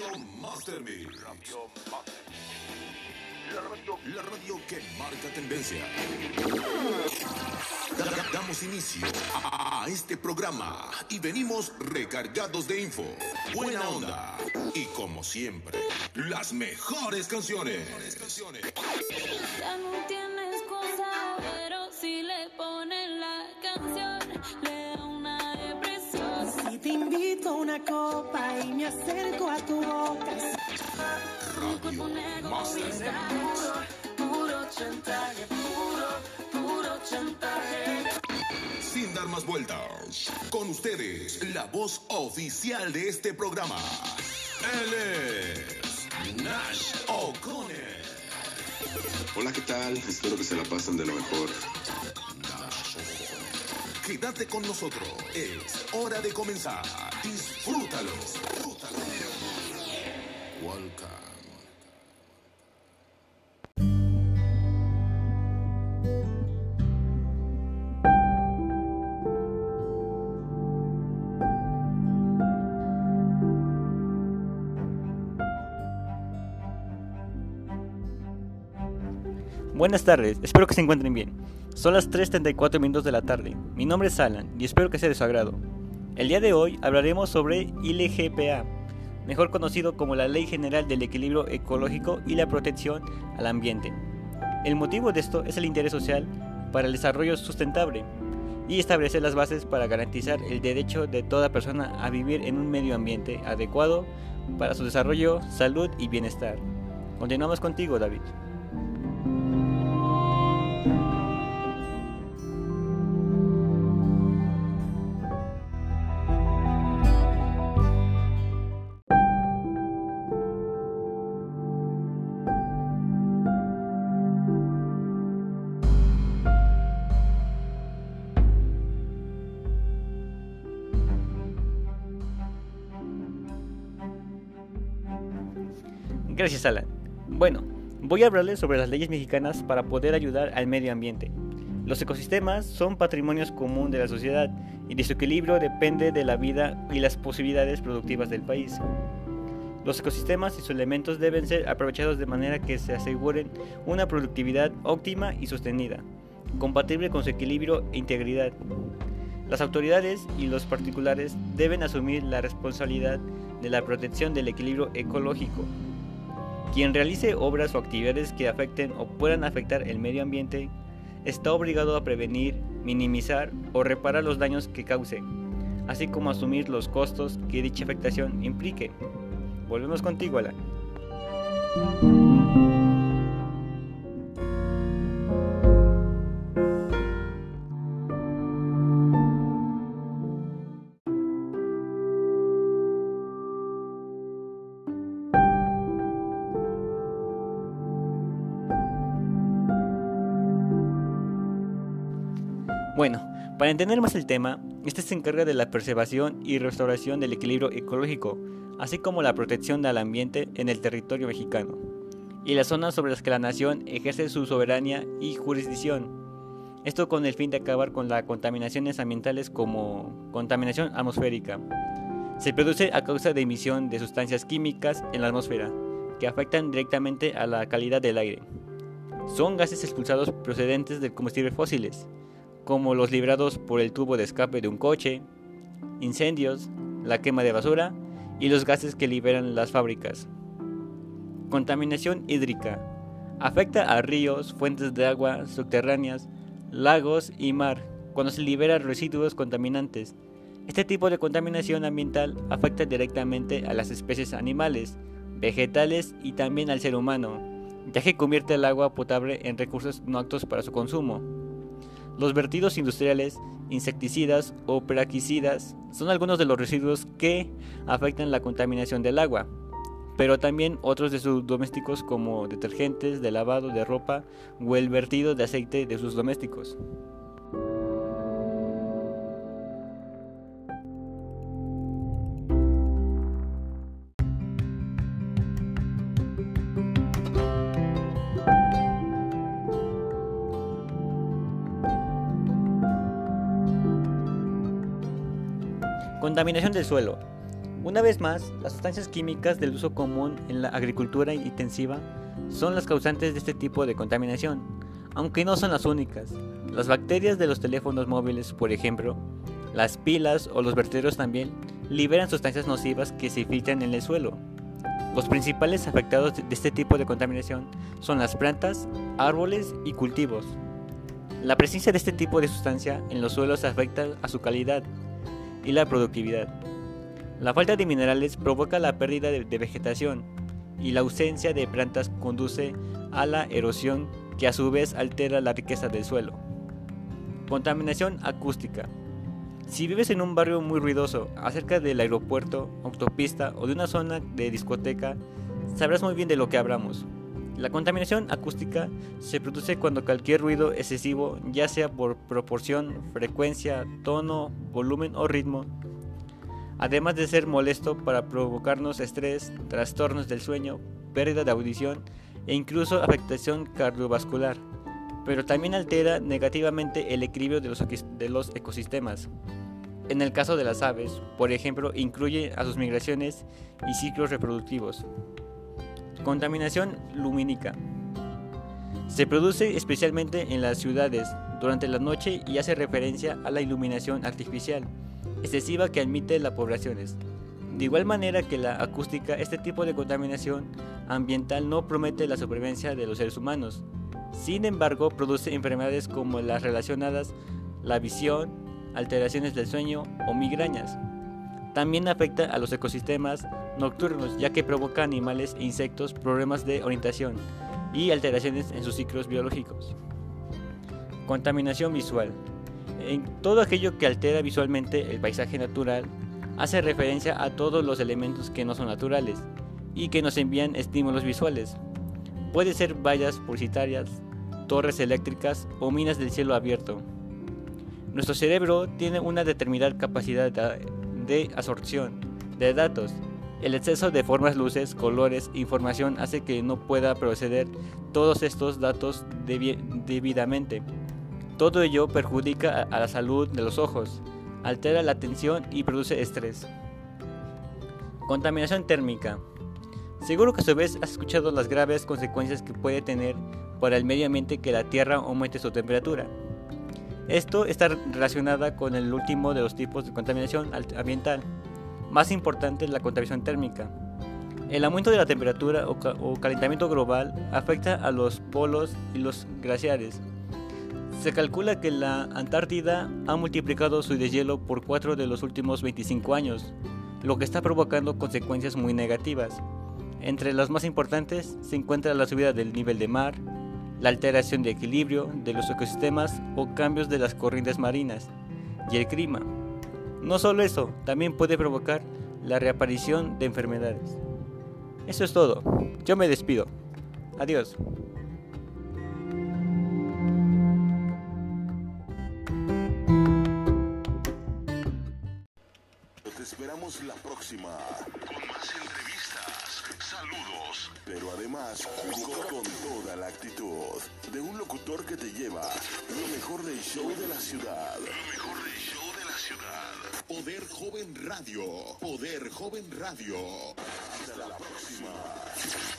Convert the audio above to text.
Radio Master Mix. La radio, la radio que marca tendencia. Da- Damos inicio a, a este programa y venimos recargados de info, buena onda y como siempre, las mejores canciones. Ya no copa y me acerco a tu boca, Radio Master puro chantaje, puro, puro chantaje. Sin dar más vueltas, con ustedes, la voz oficial de este programa. Él es Nash O'Connor. Hola, ¿qué tal? Espero que se la pasen de lo mejor. Quédate con nosotros, es hora de comenzar. Disfrútalo. Disfrútalo. Welcome. Buenas tardes, espero que se encuentren bien. Son las 3.34 minutos de la tarde. Mi nombre es Alan y espero que sea de su agrado. El día de hoy hablaremos sobre ILGPA, mejor conocido como la Ley General del Equilibrio Ecológico y la Protección al Ambiente. El motivo de esto es el interés social para el desarrollo sustentable y establecer las bases para garantizar el derecho de toda persona a vivir en un medio ambiente adecuado para su desarrollo, salud y bienestar. Continuamos contigo, David. Gracias, Alan. Bueno, voy a hablarles sobre las leyes mexicanas para poder ayudar al medio ambiente. Los ecosistemas son patrimonios común de la sociedad y de su equilibrio depende de la vida y las posibilidades productivas del país. Los ecosistemas y sus elementos deben ser aprovechados de manera que se aseguren una productividad óptima y sostenida, compatible con su equilibrio e integridad. Las autoridades y los particulares deben asumir la responsabilidad de la protección del equilibrio ecológico. Quien realice obras o actividades que afecten o puedan afectar el medio ambiente está obligado a prevenir, minimizar o reparar los daños que cause, así como asumir los costos que dicha afectación implique. Volvemos contigo, Alan. Bueno, para entender más el tema, este se encarga de la preservación y restauración del equilibrio ecológico, así como la protección del ambiente en el territorio mexicano, y las zonas sobre las que la nación ejerce su soberanía y jurisdicción. Esto con el fin de acabar con las contaminaciones ambientales como contaminación atmosférica. Se produce a causa de emisión de sustancias químicas en la atmósfera, que afectan directamente a la calidad del aire. Son gases expulsados procedentes de combustibles fósiles, como los librados por el tubo de escape de un coche, incendios, la quema de basura y los gases que liberan las fábricas. Contaminación hídrica. Afecta a ríos, fuentes de agua subterráneas, lagos y mar cuando se liberan residuos contaminantes. Este tipo de contaminación ambiental afecta directamente a las especies animales, vegetales y también al ser humano, ya que convierte el agua potable en recursos no aptos para su consumo. Los vertidos industriales, insecticidas o praquicidas son algunos de los residuos que afectan la contaminación del agua, pero también otros de sus domésticos como detergentes de lavado de ropa o el vertido de aceite de sus domésticos. Contaminación del suelo. Una vez más, las sustancias químicas del uso común en la agricultura intensiva son las causantes de este tipo de contaminación, aunque no son las únicas. Las bacterias de los teléfonos móviles, por ejemplo, las pilas o los vertederos también liberan sustancias nocivas que se filtran en el suelo. Los principales afectados de este tipo de contaminación son las plantas, árboles y cultivos. La presencia de este tipo de sustancia en los suelos afecta a su calidad y la productividad. La falta de minerales provoca la pérdida de, vegetación y la ausencia de plantas conduce a la erosión que a su vez altera la riqueza del suelo. Contaminación acústica. Si vives en un barrio muy ruidoso, acerca del aeropuerto, autopista o de una zona de discoteca, sabrás muy bien de lo que hablamos. La contaminación acústica se produce cuando cualquier ruido excesivo, ya sea por proporción, frecuencia, tono, volumen o ritmo, además de ser molesto para provocarnos estrés, trastornos del sueño, pérdida de audición e incluso afectación cardiovascular, pero también altera negativamente el equilibrio de los, ecosistemas. En el caso de las aves, por ejemplo, incluye a sus migraciones y ciclos reproductivos. Contaminación lumínica. Se produce especialmente en las ciudades durante la noche y hace referencia a la iluminación artificial excesiva que admite las poblaciones. De igual manera que la acústica, este tipo de contaminación ambiental no promete la supervivencia de los seres humanos. Sin embargo, produce enfermedades como las relacionadas la visión, alteraciones del sueño o migrañas. También afecta a los ecosistemas nocturnos ya que provoca animales e insectos problemas de orientación y alteraciones en sus ciclos biológicos. Contaminación visual. En todo aquello que altera visualmente el paisaje natural hace referencia a todos los elementos que no son naturales y que nos envían estímulos visuales. Puede ser vallas publicitarias, torres eléctricas o minas del cielo abierto. Nuestro cerebro tiene una determinada capacidad de absorción de datos. El exceso de formas, luces, colores e información hace que no pueda proceder todos estos datos debidamente. Todo ello perjudica a la salud de los ojos, altera la atención y produce estrés. Contaminación térmica. Seguro que a su vez has escuchado las graves consecuencias que puede tener para el medio ambiente que la Tierra aumente su temperatura. Esto está relacionada con el último de los tipos de contaminación ambiental. Más importante es la contaminación térmica. El aumento de la temperatura o, calentamiento global afecta a los polos y los glaciares. Se calcula que la Antártida ha multiplicado su deshielo por 4 de los últimos 25 años, lo que está provocando consecuencias muy negativas. Entre las más importantes se encuentra la subida del nivel de mar, la alteración de equilibrio de los ecosistemas o cambios de las corrientes marinas y el clima. No solo eso, también puede provocar la reaparición de enfermedades. Eso es todo. Yo me despido. Adiós. Te esperamos la próxima con más entrevistas, saludos, pero además con toda la actitud de un locutor que te lleva lo mejor del show de la ciudad. Poder Joven Radio. Poder Joven Radio. Hasta la próxima.